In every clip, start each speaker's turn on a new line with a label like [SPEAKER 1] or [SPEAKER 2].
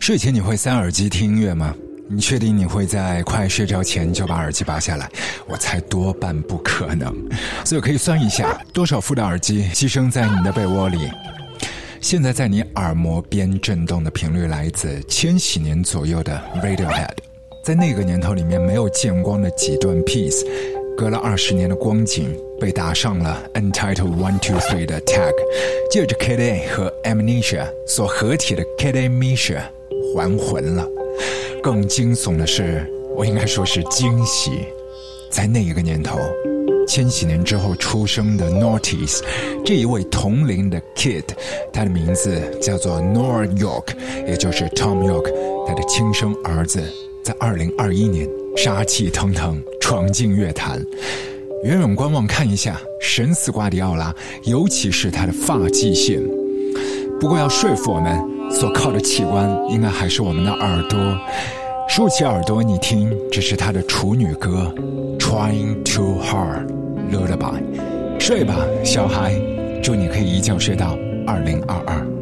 [SPEAKER 1] 睡前你会塞耳机听音乐吗？你确定你会在快睡着前就把耳机拔下来？我猜多半不可能。所以可以算一下，多少副的耳机寄生在你的被窝里？现在在你耳膜边震动的频率来自千禧年左右的 Radiohead，在那个年头里面没有见光的几段 piece，隔了二十年的光景。被打上了 Untitled One Two Three 的 tag，借着 KDA 和 Amnesia 所合体的 Kid A Misha 还魂了。更惊悚的是，我应该说是惊喜，在那一个年头，千禧年之后出生的 Nortes 这一位同龄的 Kid，他的名字叫做 Nor York，也就是 Tom York，他的亲生儿子，在二零二一年杀气腾腾闯进乐坛。远远观望，看一下神似瓜迪奥拉，尤其是他的发际线。不过要说服我们，所靠的器官应该还是我们的耳朵。竖起耳朵，你听，这是他的处女歌《Trying Too Hard》，Lullaby。睡吧，小孩，祝你可以一觉睡到二零二二。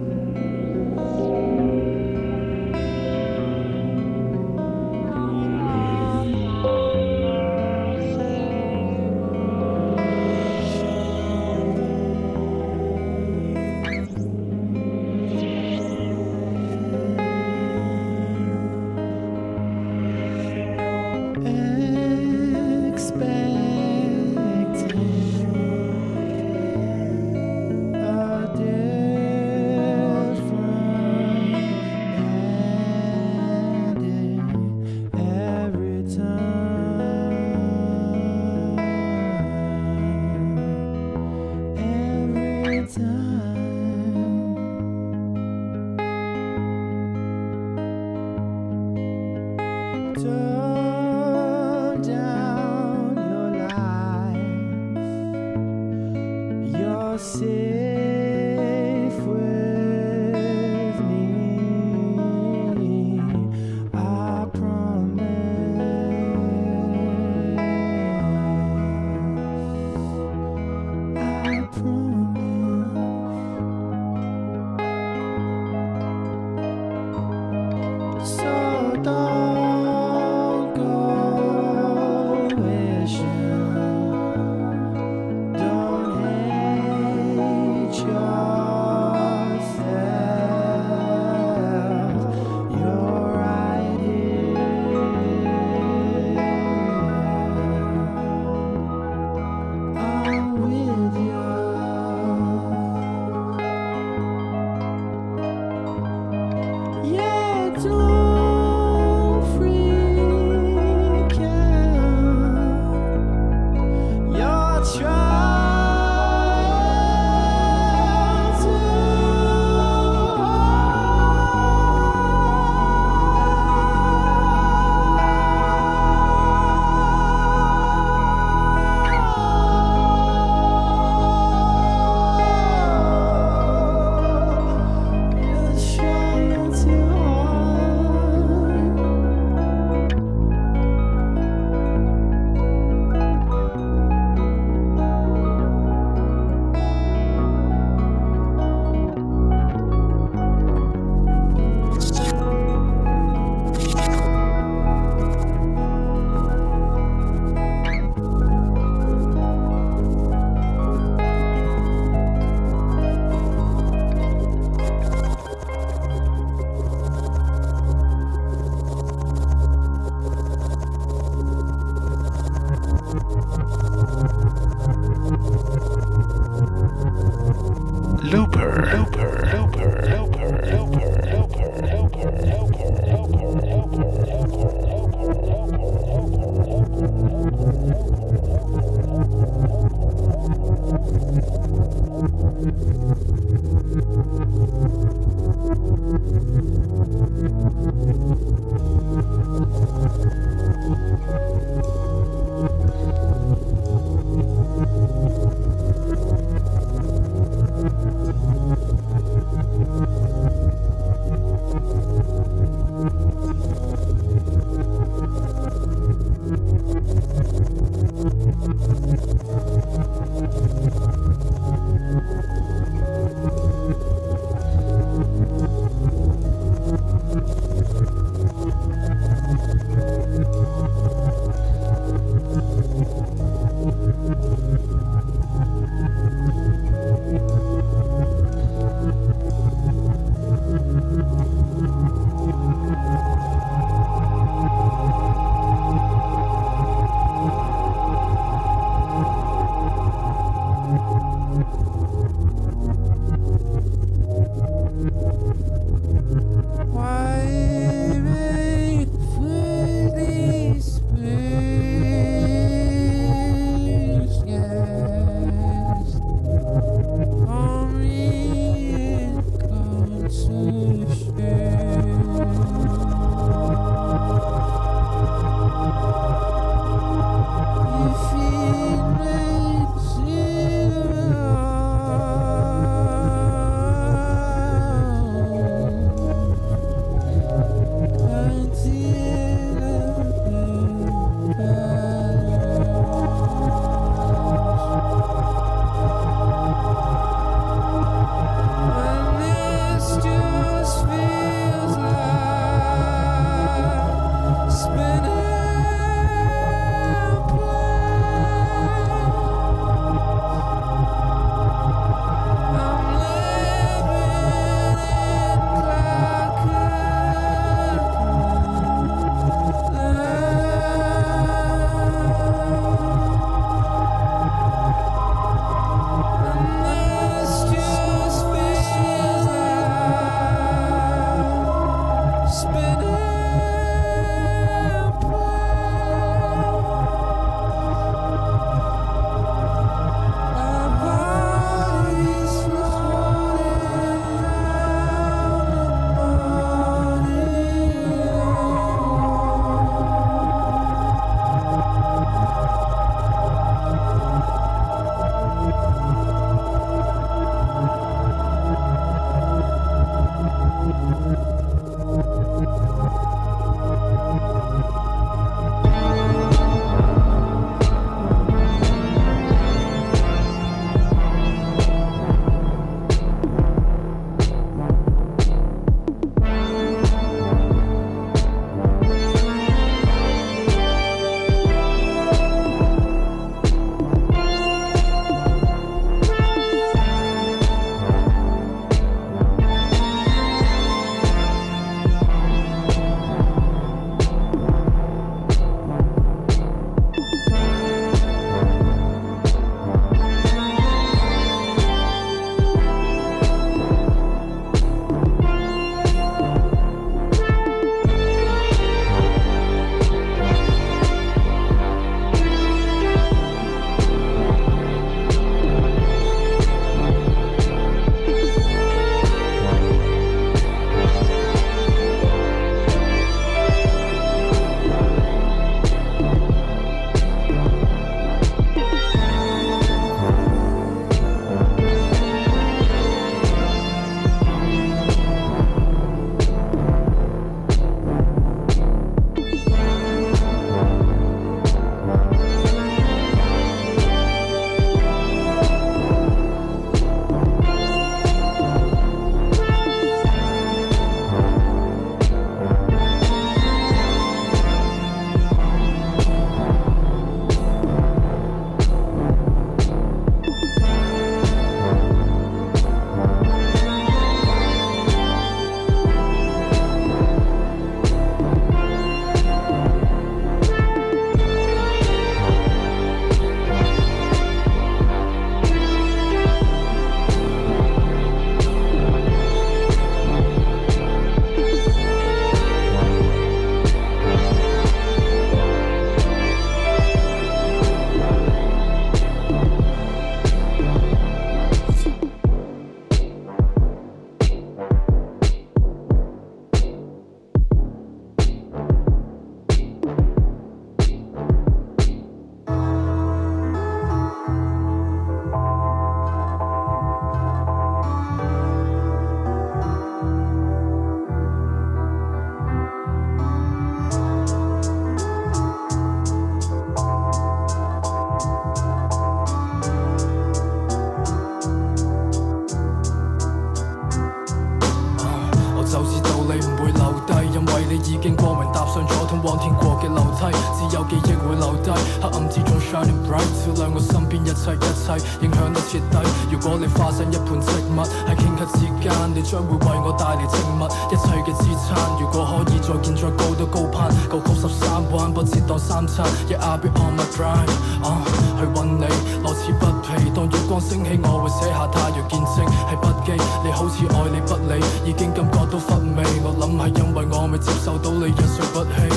[SPEAKER 2] out，照亮我身边一切一切，影响得彻底。如果你化身一盆植物，喺顷刻之间，你将会为我带嚟植物一切嘅支撑。如果可以再见，再高都高攀，九曲十三弯，不折到三餐。Yeah I'll be on my grind，啊、去揾你，乐此不疲。当月光升起，我会写下太阳见证系笔记。你好似爱理不理，已经感觉到乏味。我谂系因为我未接受到你一睡不起。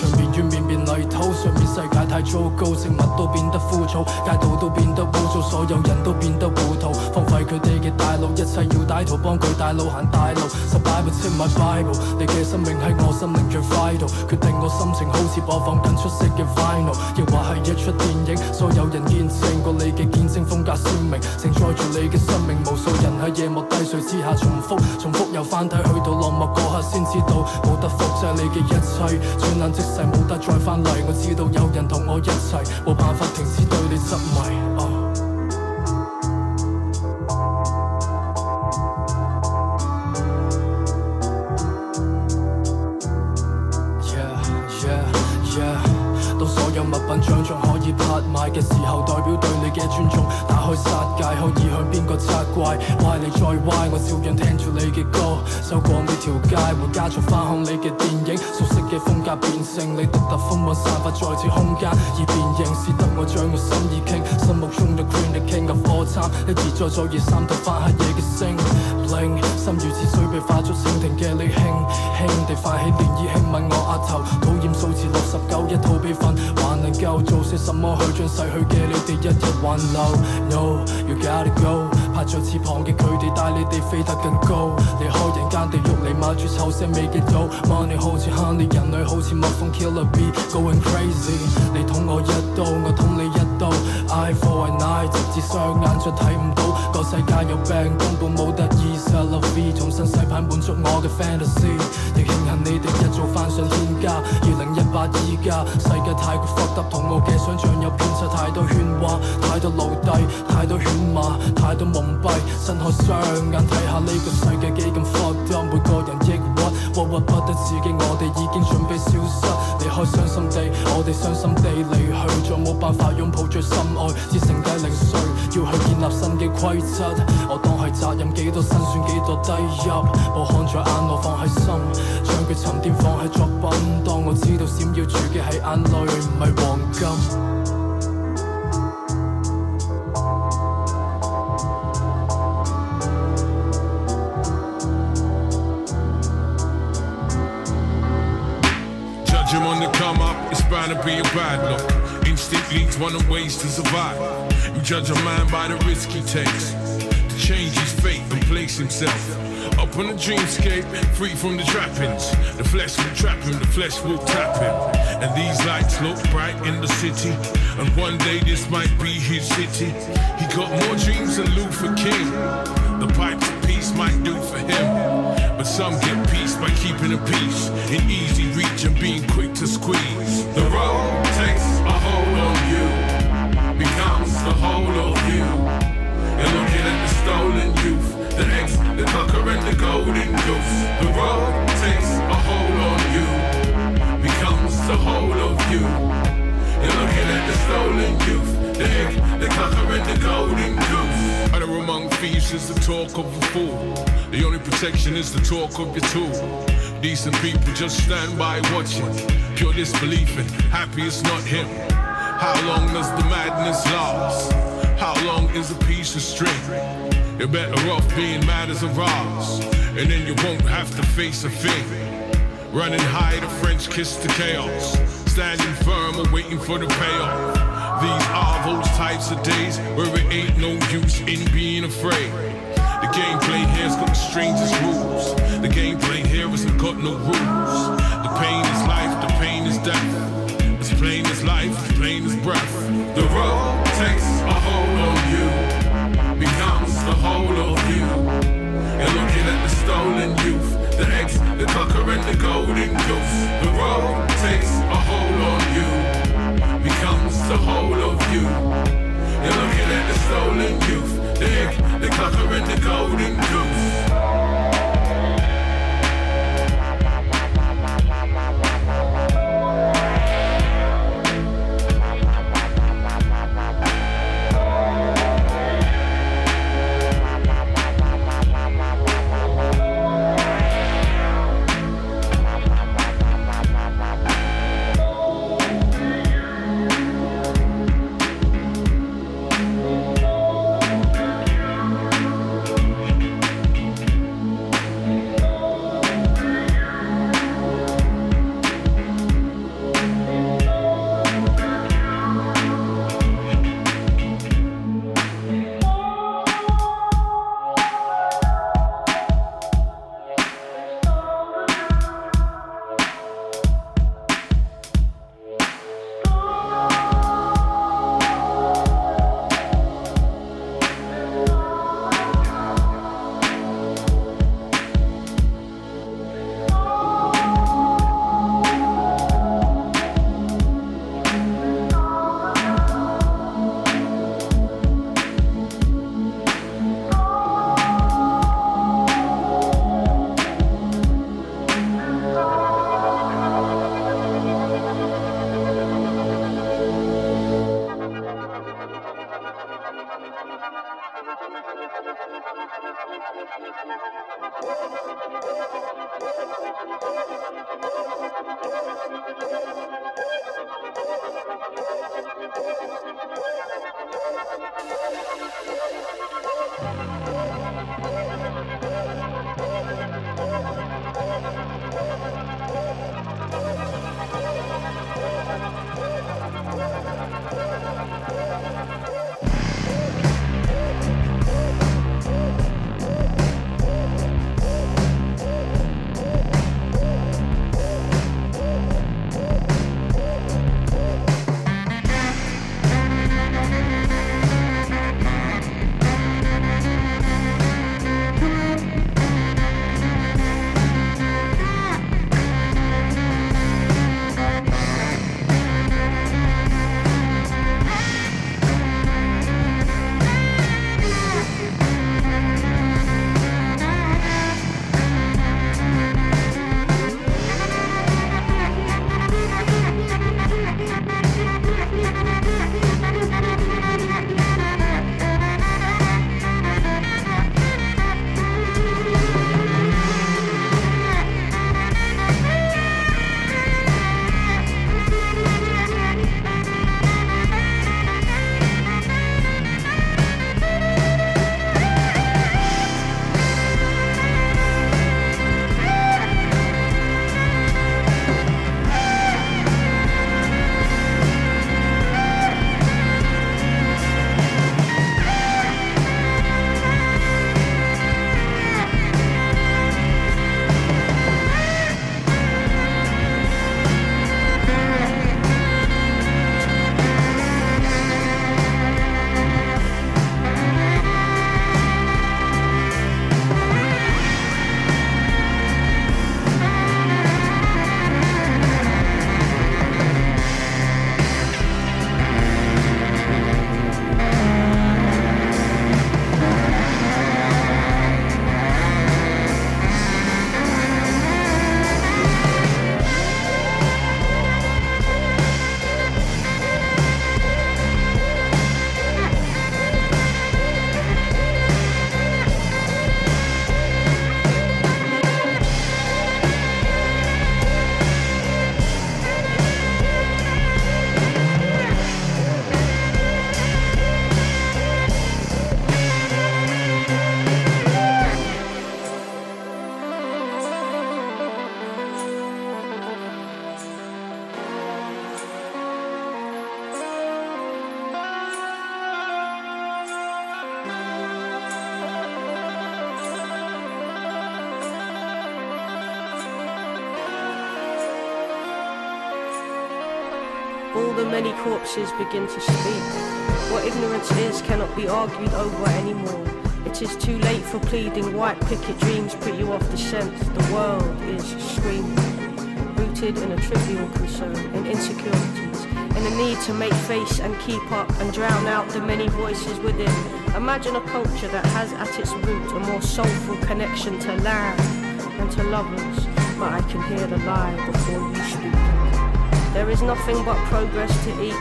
[SPEAKER 2] 长面怨面面泥土，上面世界太糟糕，植物都变得。枯燥，街道都變得污糟，所有人都變得糊塗，荒廢佢哋嘅大路，一切要歹徒幫佢帶路行大路。十擺部車買 Bible，你嘅生命喺我生命最 vital，決定我心情好似播放緊出色嘅 vinyl，亦或係一出電影，所有人見證過你嘅見證風格鮮明，承載住你嘅生命，無數人喺夜幕低垂之下重複，重複又翻睇，去到落幕嗰刻先知道，冇得複製你嘅一切，轉眼即逝冇得再翻嚟，我知道有人同我一齊，冇辦法停只对你执迷。Yeah, yeah, yeah。当所有物品像像可以拍卖嘅时候。去。殺戒，可以向邊個責怪？歪你再歪，我照樣聽住你嘅歌。走過呢條街，回家再翻看你嘅電影。熟悉嘅風格變成你獨特風韻散發在此空間，而變形是得我將我心意傾。心目中嘅 Queen 嘅 King of all time，一而再，再而三，到翻黑夜嘅星。心如似水被化作蜻蜓嘅你輕輕地泛起涟漪，輕吻我額頭。討厭數字六十九，一套悲憤，還能夠做些什麼去將逝去嘅你哋一一挽留？No，you gotta go，拍在翅膀嘅佢哋帶你哋飞得更高，離開人間地獄嚟買住臭腥味嘅酒。Money 好似 honey，人類好似蜜蜂 killer bee，going crazy。你捅我一刀，我捅你一刀，I for an eye，直至雙眼再睇唔到。個世界有病，根本冇得醫。Love 重新洗牌滿足我嘅 fantasy，亦慶幸你哋一早翻上天家。二零一八依家，世界太過 fuck up，同我嘅想像有偏差，太多喧哗，太多奴隸，太多犬馬，太多蒙蔽。睜開雙眼睇下呢個世界幾咁 fucked up，每個人抑鬱，鬱鬱不得自己，我哋已經準備消失，離開傷心地，我哋傷心地離去，再冇辦法擁抱最深愛，只剩低零碎，要去建立新嘅規則，我當係責任幾多辛酸。幾多低入，我看在眼內放喺心，將佢沉澱放喺作品。當我知道閃耀住嘅係眼淚，唔係黃金。
[SPEAKER 3] Trying to be a bad look. Instinct leads one of ways to survive. You judge a man by the risk he takes. To change his fate and place himself up on the dreamscape, free from the trappings. The flesh will trap him, the flesh will tap him. And these lights look bright in the city. And one day this might be his city. He got more dreams than Luther King. The pipes of peace might do for him. But some get peace by keeping a peace in easy reach and being quick to squeeze. The road takes whole of you. You're looking at the stolen youth, the ex, the tucker and the golden goose. The road takes a hold on you, becomes the whole of you. You're looking at the stolen youth, the egg, the tucker and the golden goose. Other among thieves is the talk of a fool. The only protection is the talk of your tool. Decent people just stand by watching. Pure disbelief and happy it's not him. How long does the madness last? How long is a piece of string? You're better off being mad as a Ross, and then you won't have to face a thing. Running high, the French kiss the chaos. Standing firm or waiting for the payoff. These are those types of days where it ain't no use in being afraid. The gameplay here's got the strangest rules. The gameplay here hasn't got no rules. The pain is life, the pain is death. Breath. The road takes a hold on you, becomes the whole of you. You're looking at the stolen youth, the ex, the tucker and the golden goose. The road takes a hold on you, becomes the whole of you. You're looking at the stolen youth, the egg, the clucker and the golden goose.
[SPEAKER 4] Corpses begin to speak. What ignorance is cannot be argued over anymore. It is too late for pleading. White picket dreams put you off the scent. The world is screaming, rooted in a trivial concern, in insecurities, in a need to make face and keep up and drown out the many voices within. Imagine a culture that has at its root a more soulful connection to land and to lovers. But I can hear the lie before you speak. There is nothing but progress to eat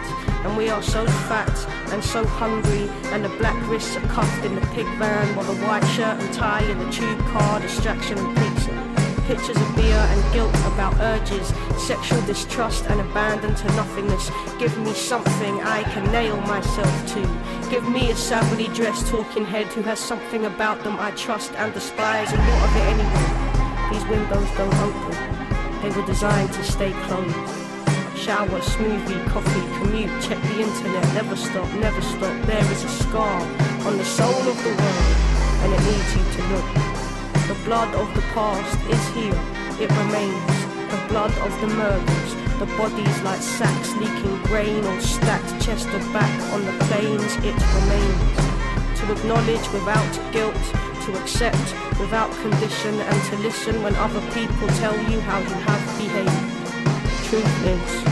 [SPEAKER 4] and we are so fat and so hungry, and the black wrists are cuffed in the pig van, while the white shirt and tie in the tube car, distraction and pizza. Pictures of beer and guilt about urges, sexual distrust and abandon to nothingness. Give me something I can nail myself to. Give me a savagely dressed talking head who has something about them I trust and despise, and what of it anyway? These windows don't open. They were designed to stay closed shower, smoothie, coffee, commute, check the internet, never stop, never stop. There is a scar on the soul of the world, and it needs you to look. The blood of the past is here, it remains. The blood of the murders, the bodies like sacks leaking grain or stacked chest or back on the plains, it remains. To acknowledge without guilt, to accept without condition, and to listen when other people tell you how you have behaved truth is,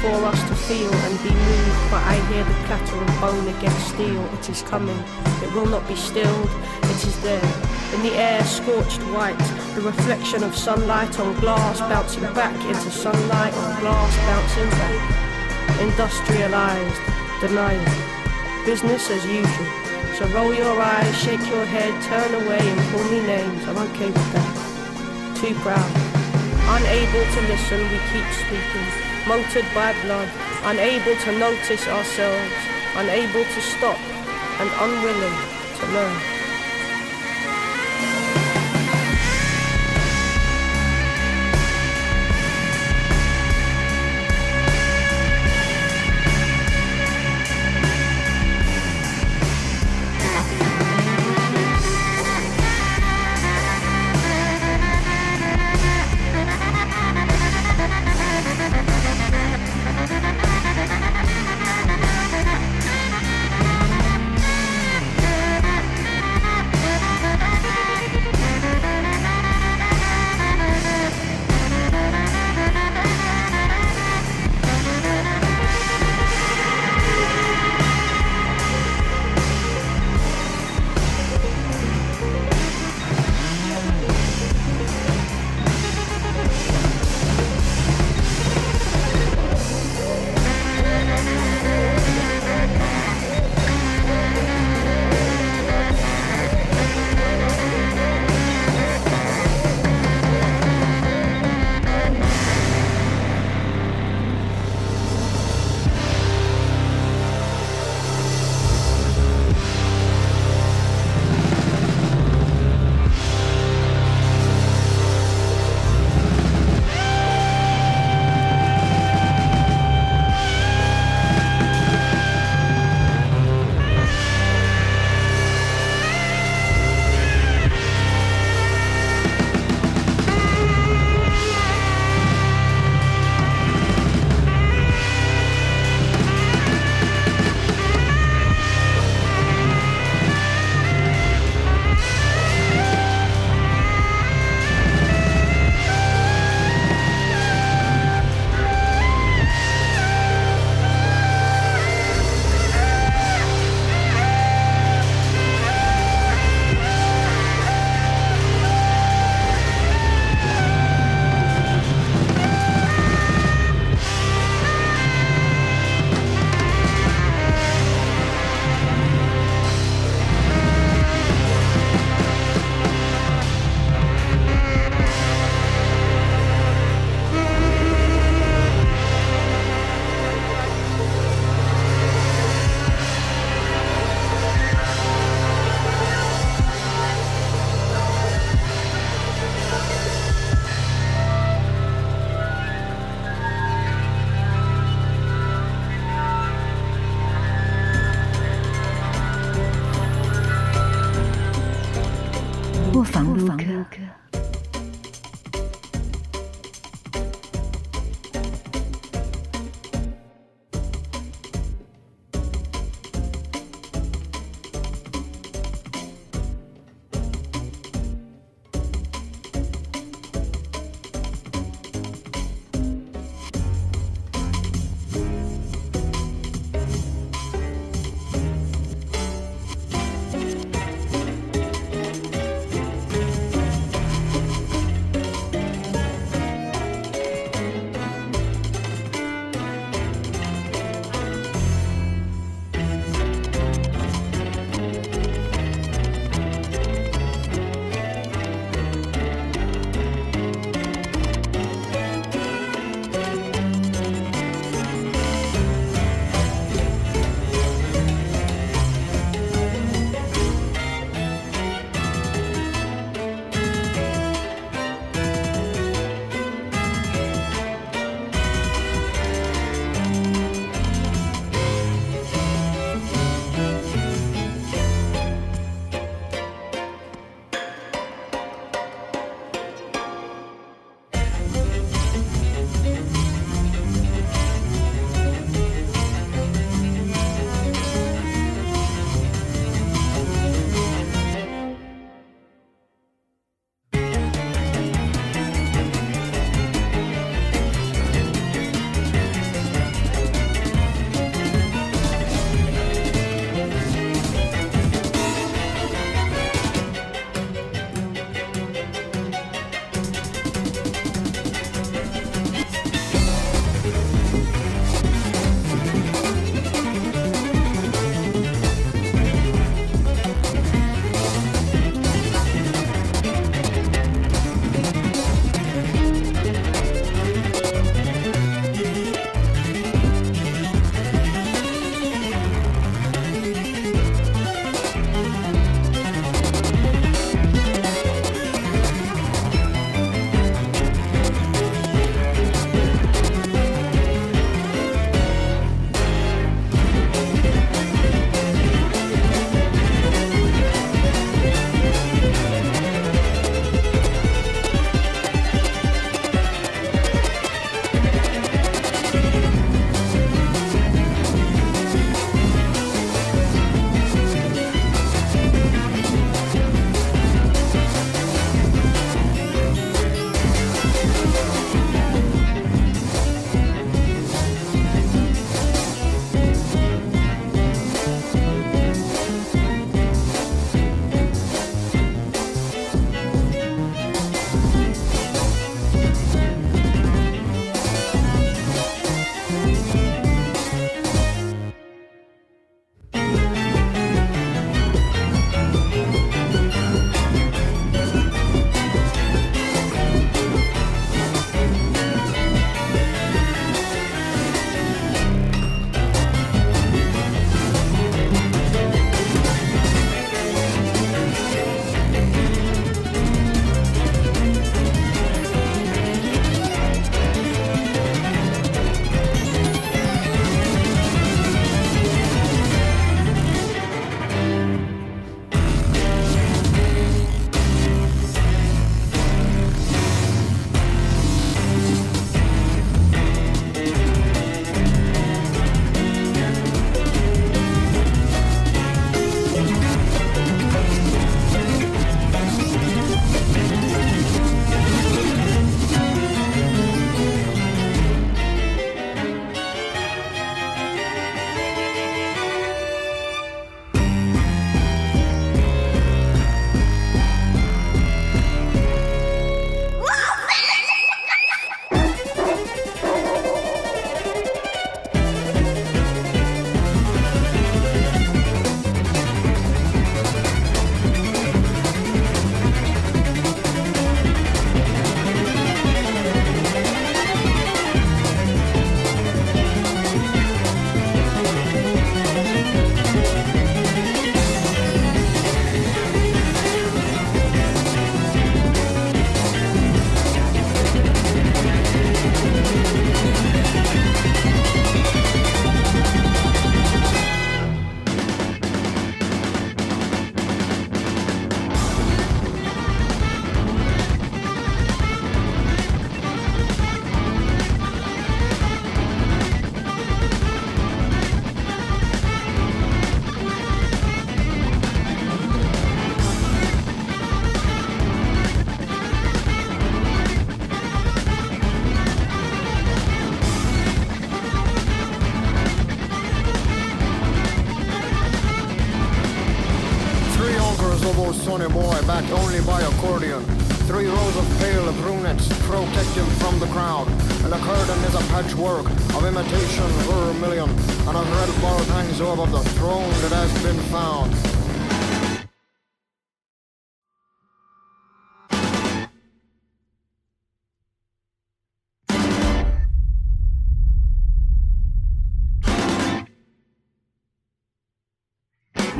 [SPEAKER 4] for us to feel and be moved, but I hear the clatter of bone against steel. It is coming, it will not be stilled, it is there. In the air, scorched white, the reflection of sunlight on glass bouncing back into sunlight on glass bouncing back. Industrialized, denial, business as usual. So roll your eyes, shake your head, turn away and call me names. I'm okay with that. Too proud. Unable to listen, we keep speaking, motored by blood, unable to notice ourselves, unable to stop, and unwilling to learn.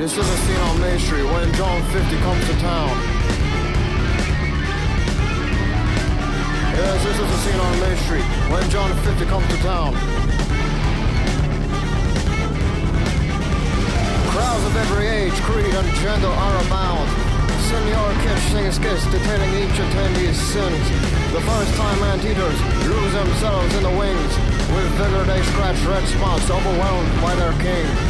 [SPEAKER 5] This is a scene on Main Street when John L comes to town. Yes, this is a scene on Main Street when John L comes to town. Crowds of every age, creed, and gender are abound. Senor Kitsch sings skits detailing each attendee's sins. The first-time anteaters lose themselves in the wings. With vigor they scratch red spots overwhelmed by their king.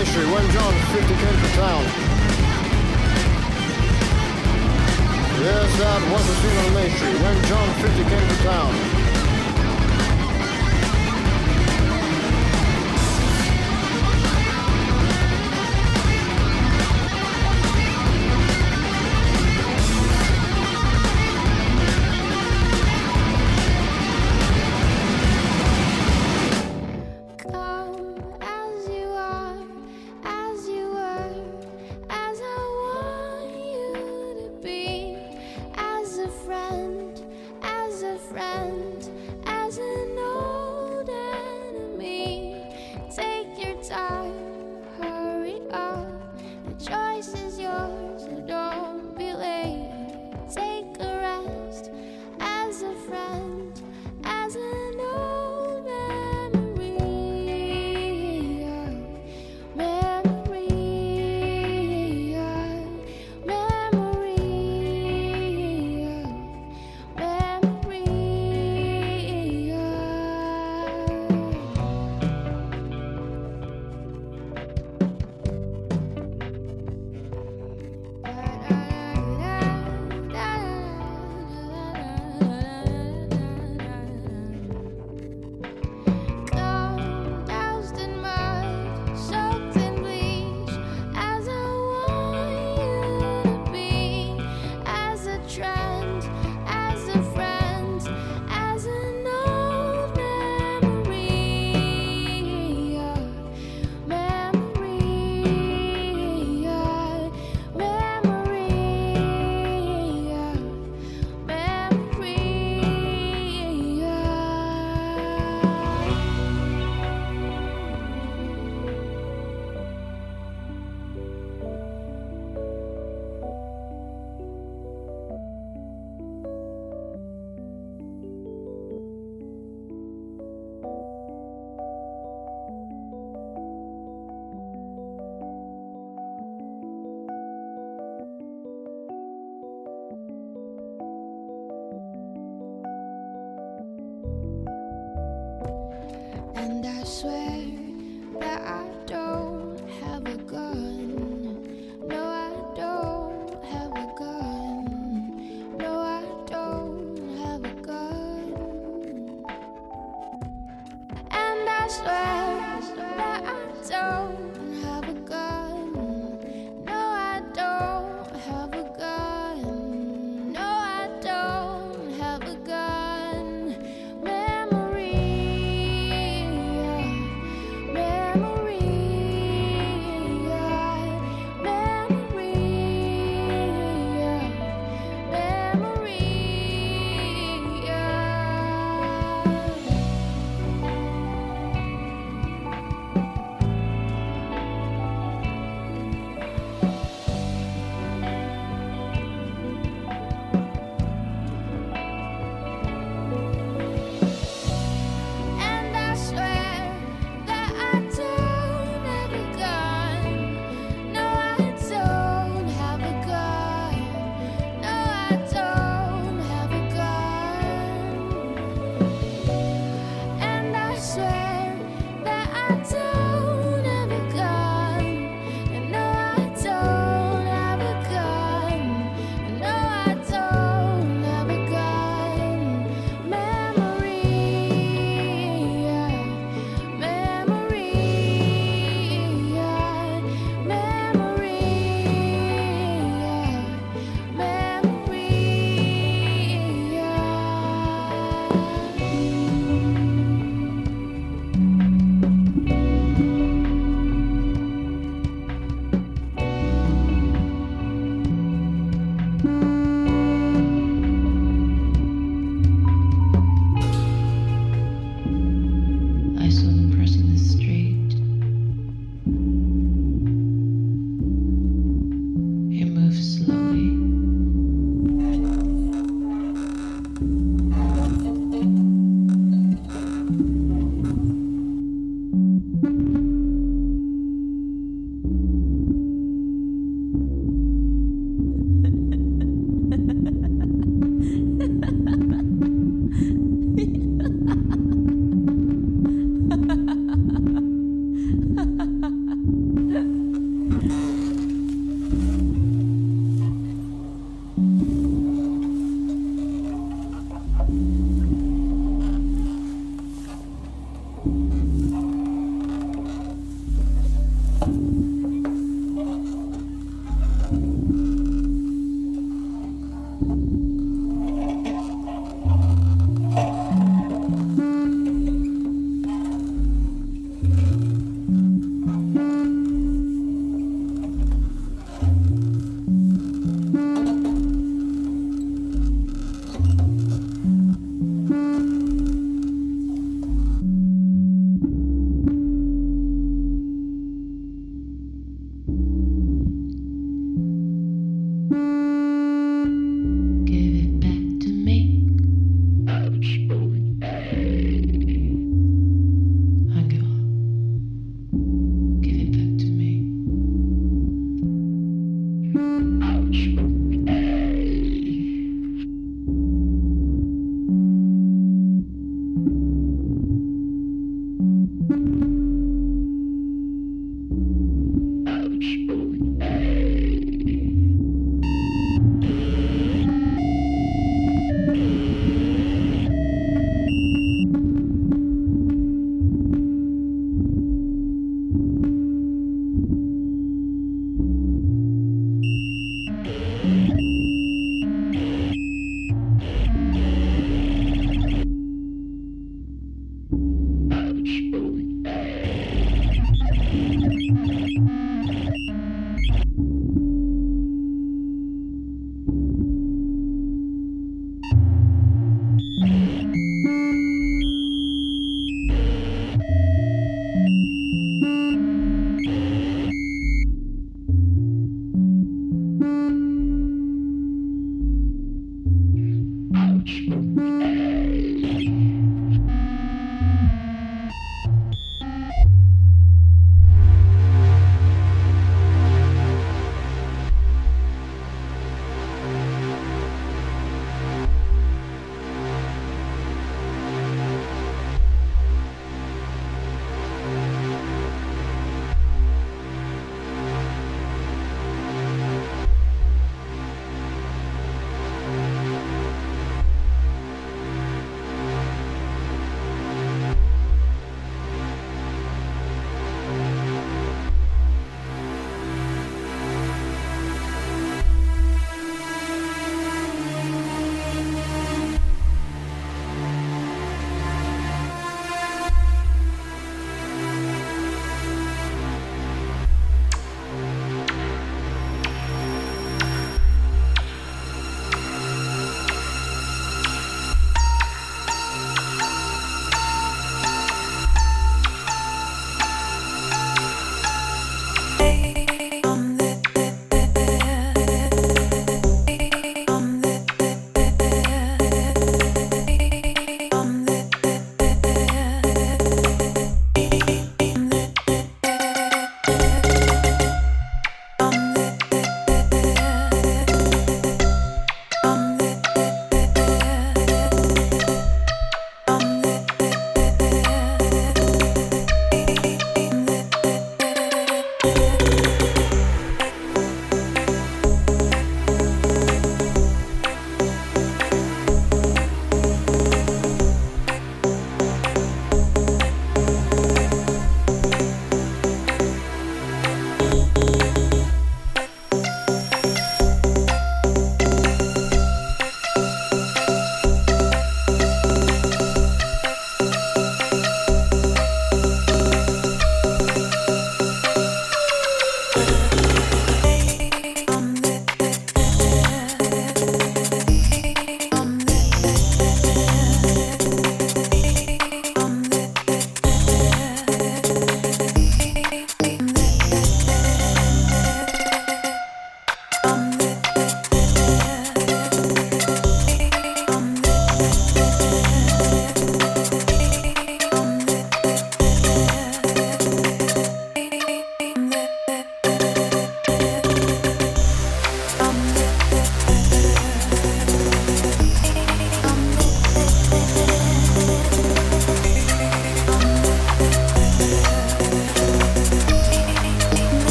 [SPEAKER 5] Main Street, John, 50 Center Town. Yes, that was a scene on Main Street, John, 50 Center Town.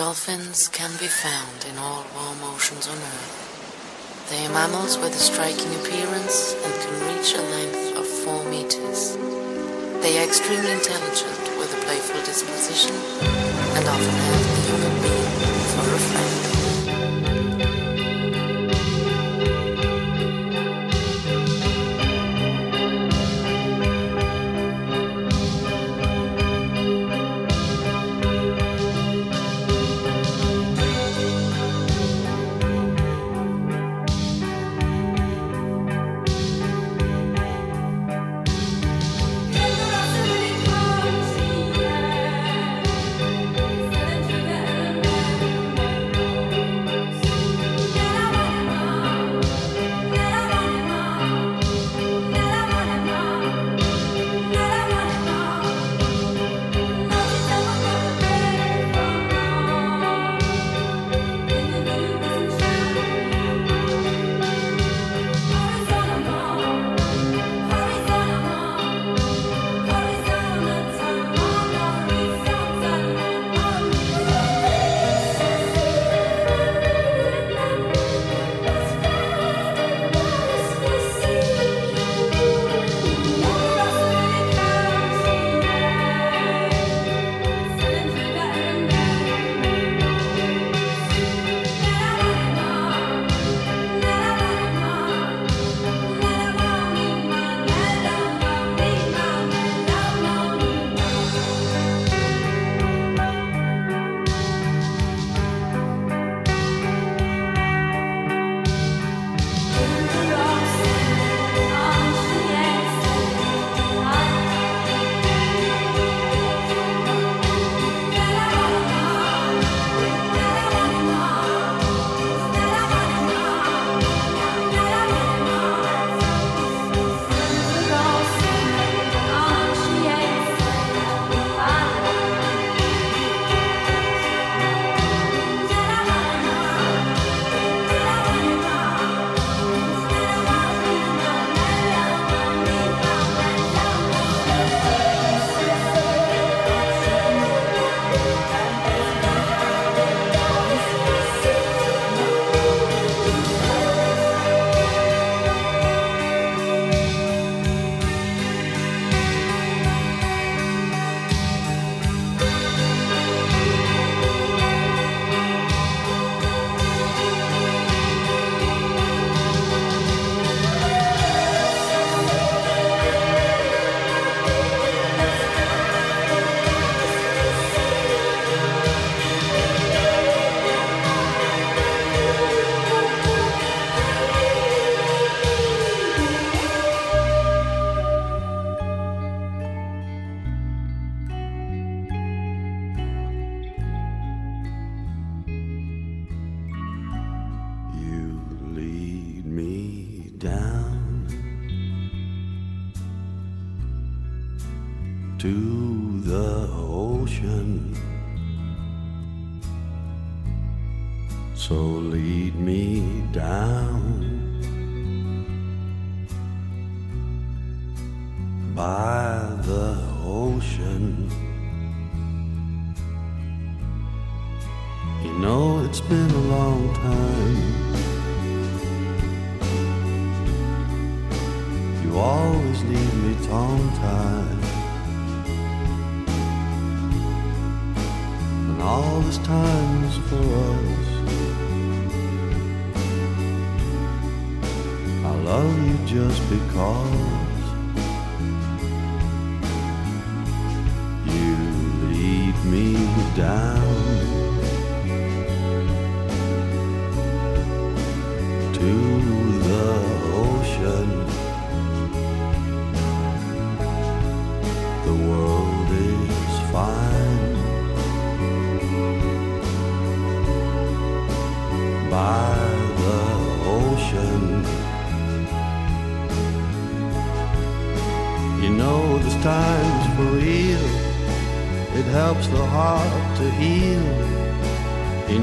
[SPEAKER 6] Dolphins can be found in all warm oceans on Earth. They are mammals with a striking appearance and can reach a length of 4 meters. They are extremely intelligent with a playful disposition and often have the human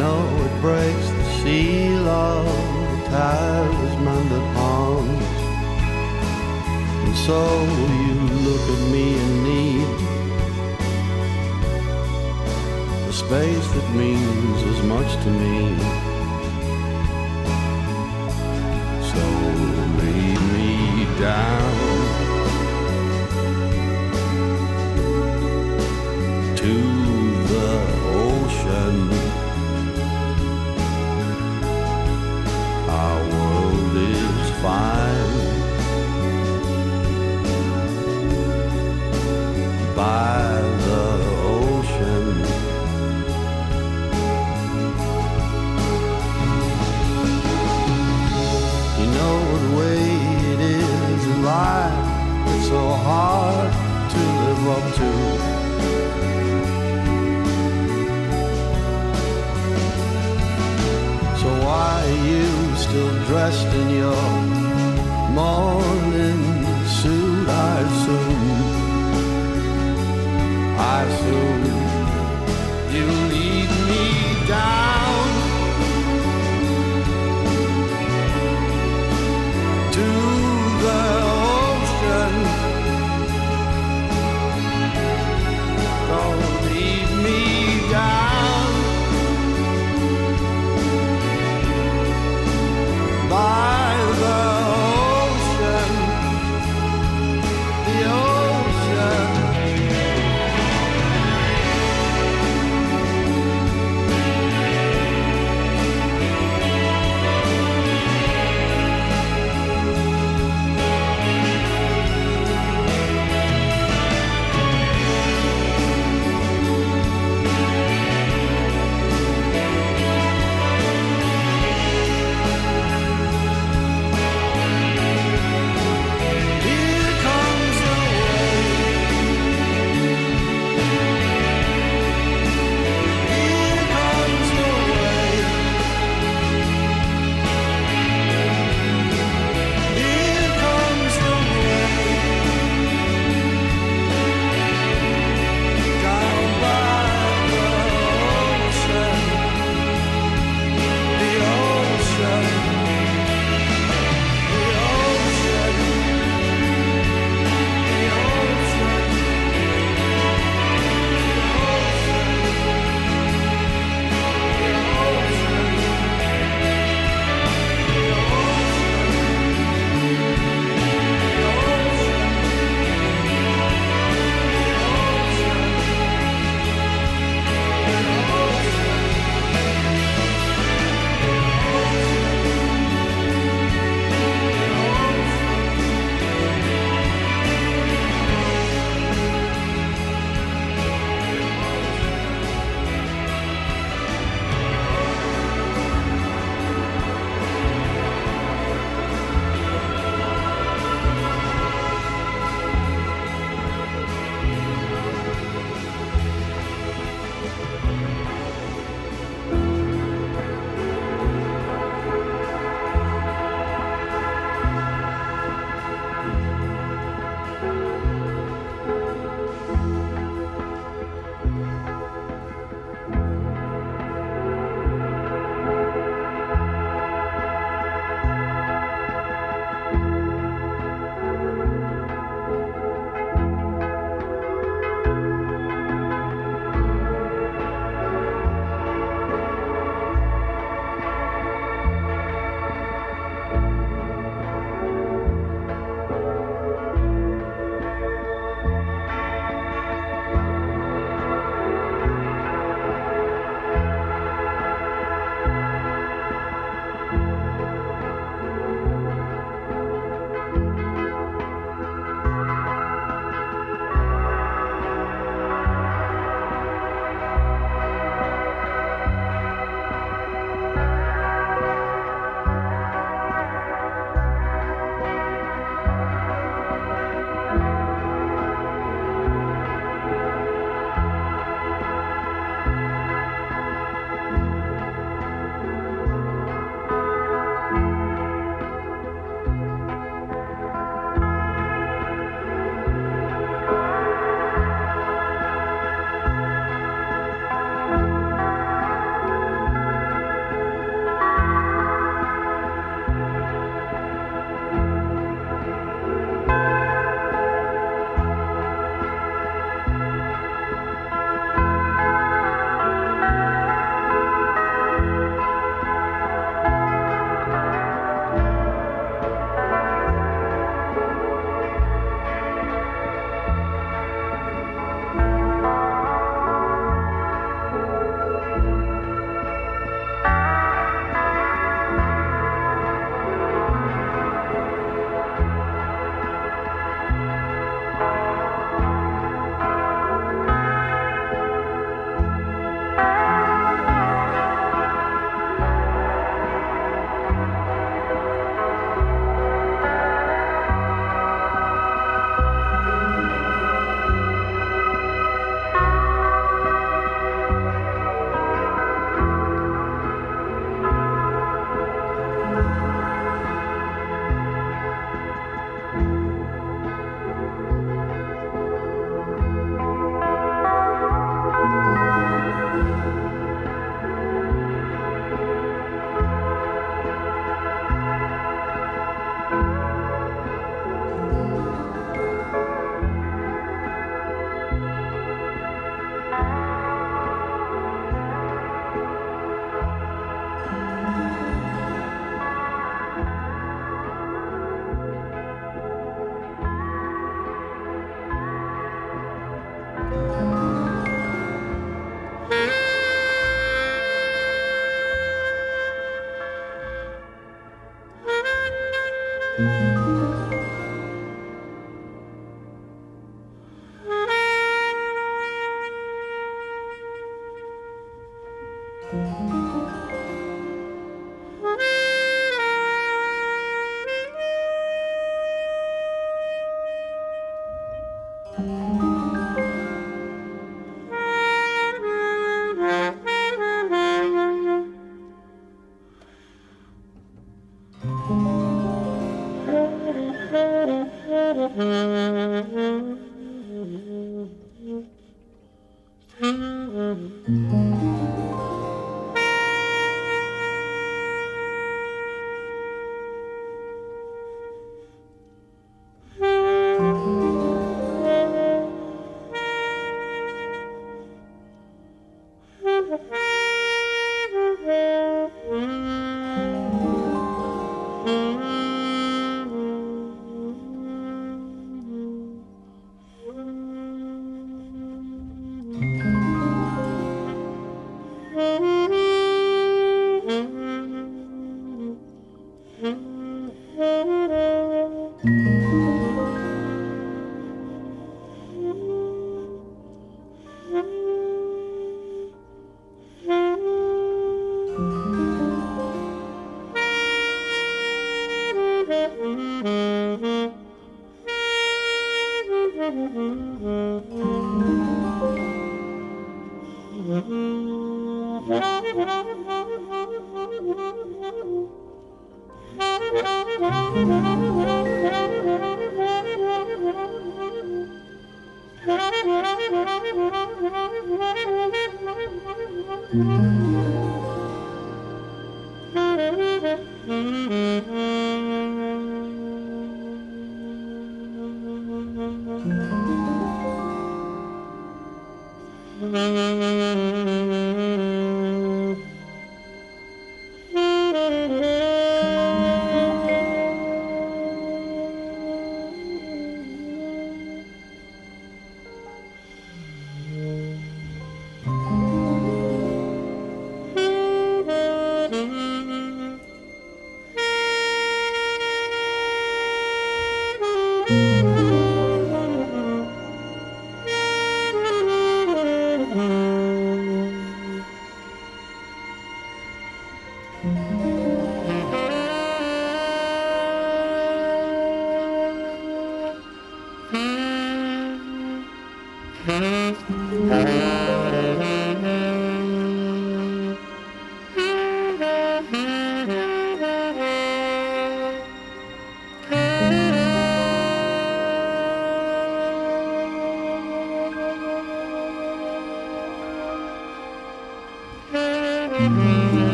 [SPEAKER 7] know it breaks the seal of talisman that haunts. And so you look at me in need. The space that means as much to me.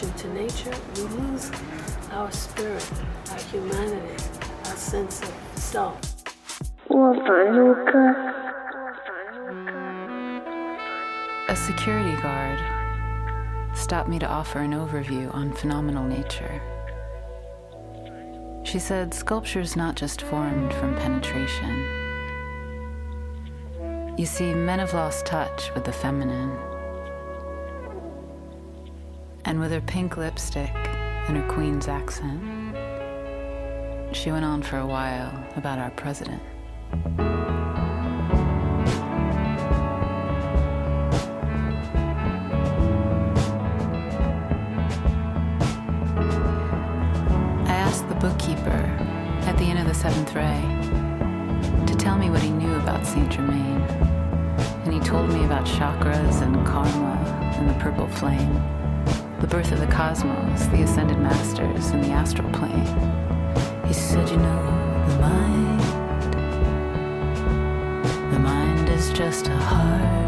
[SPEAKER 8] connection to nature, we lose our spirit, our humanity, our sense of self.
[SPEAKER 9] A security guard stopped me to offer an overview on phenomenal nature. She said "Sculpture is not just formed from penetration. You see, men have lost touch with the feminine. With her pink lipstick and her Queen's accent, she went on for a while about our president. mind. The mind is just a heart.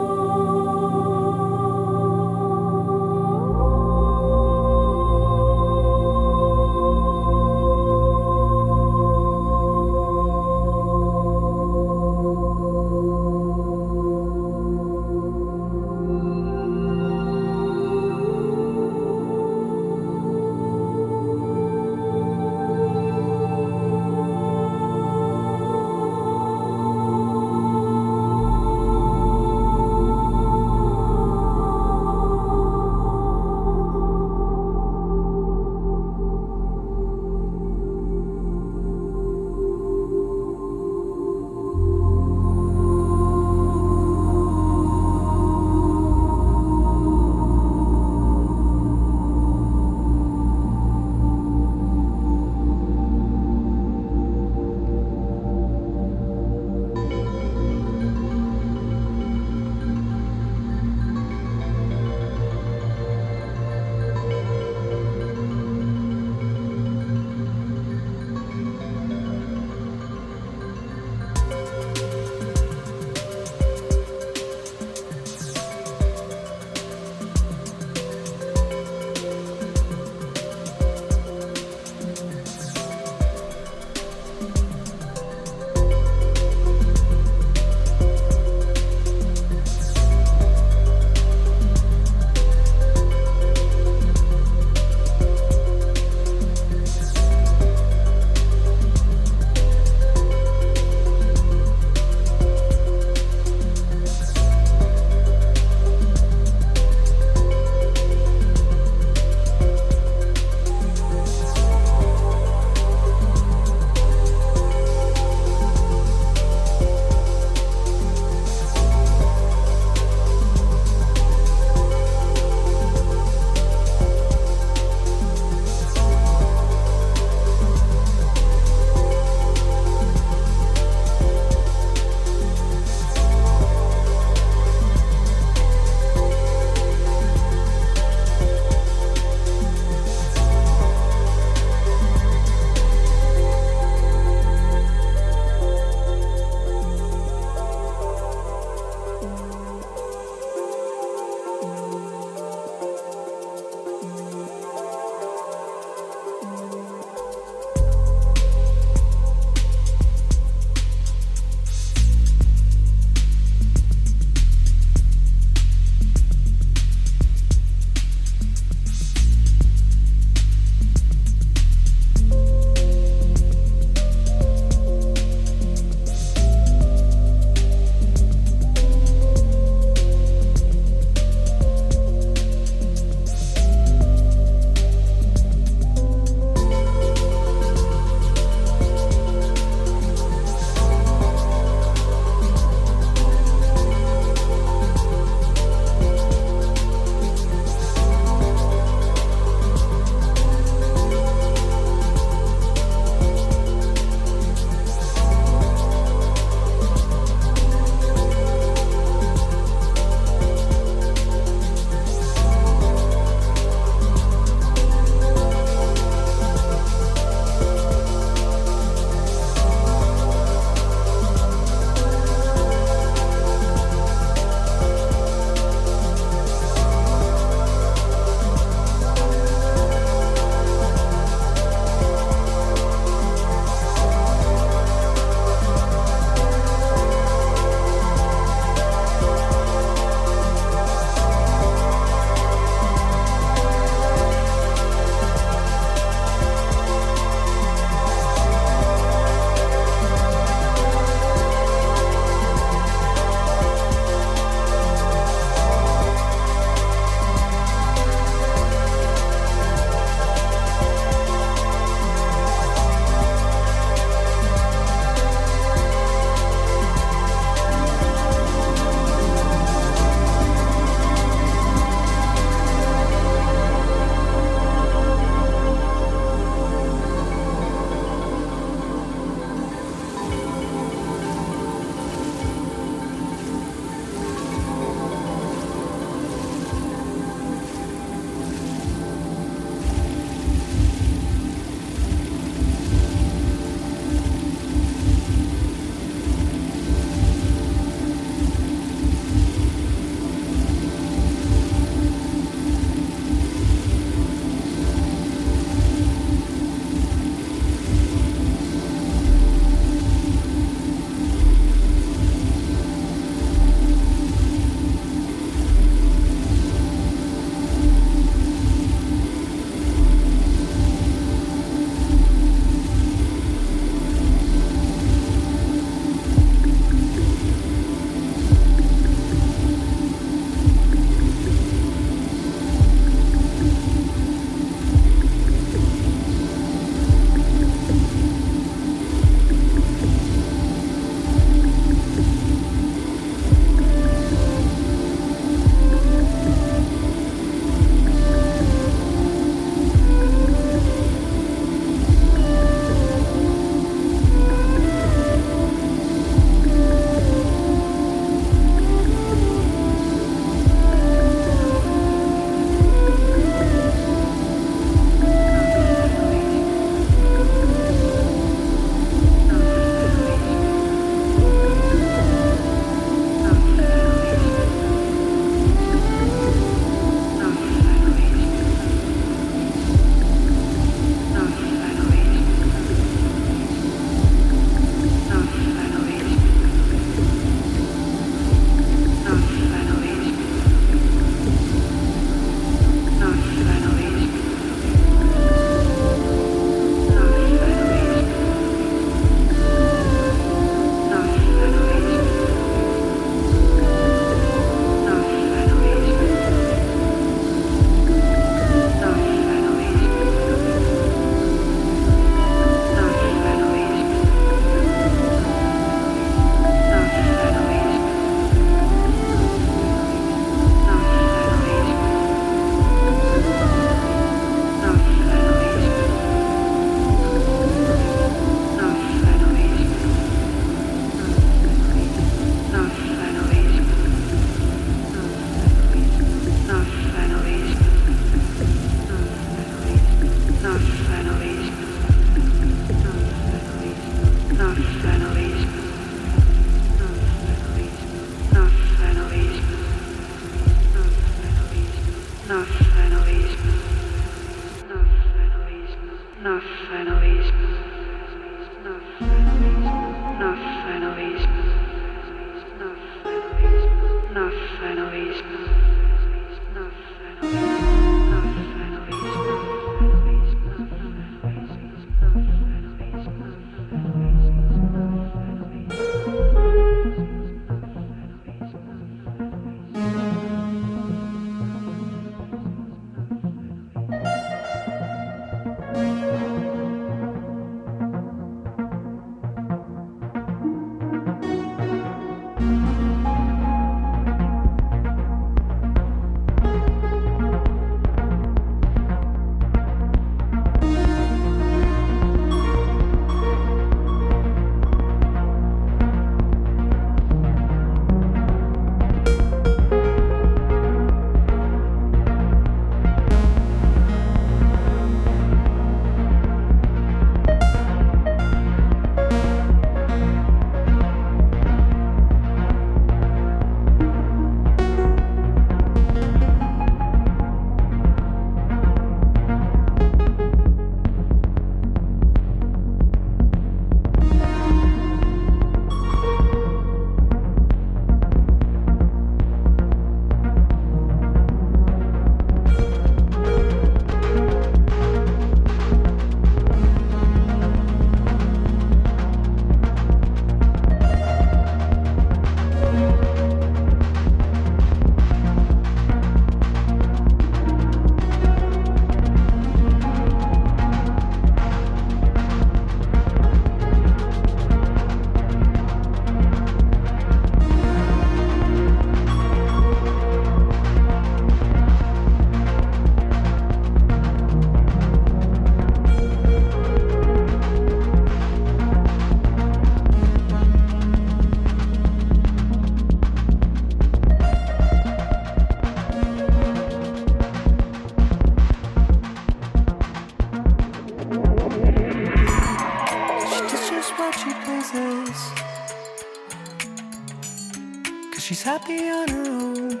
[SPEAKER 10] happy on her own.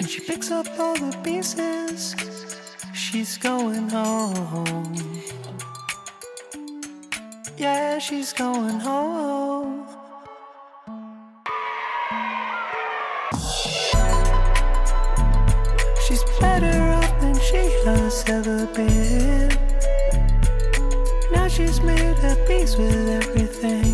[SPEAKER 10] And she picks up all the pieces. She's going home. Yeah, she's going home. She's better off than she has ever been. Now she's made her peace with everything.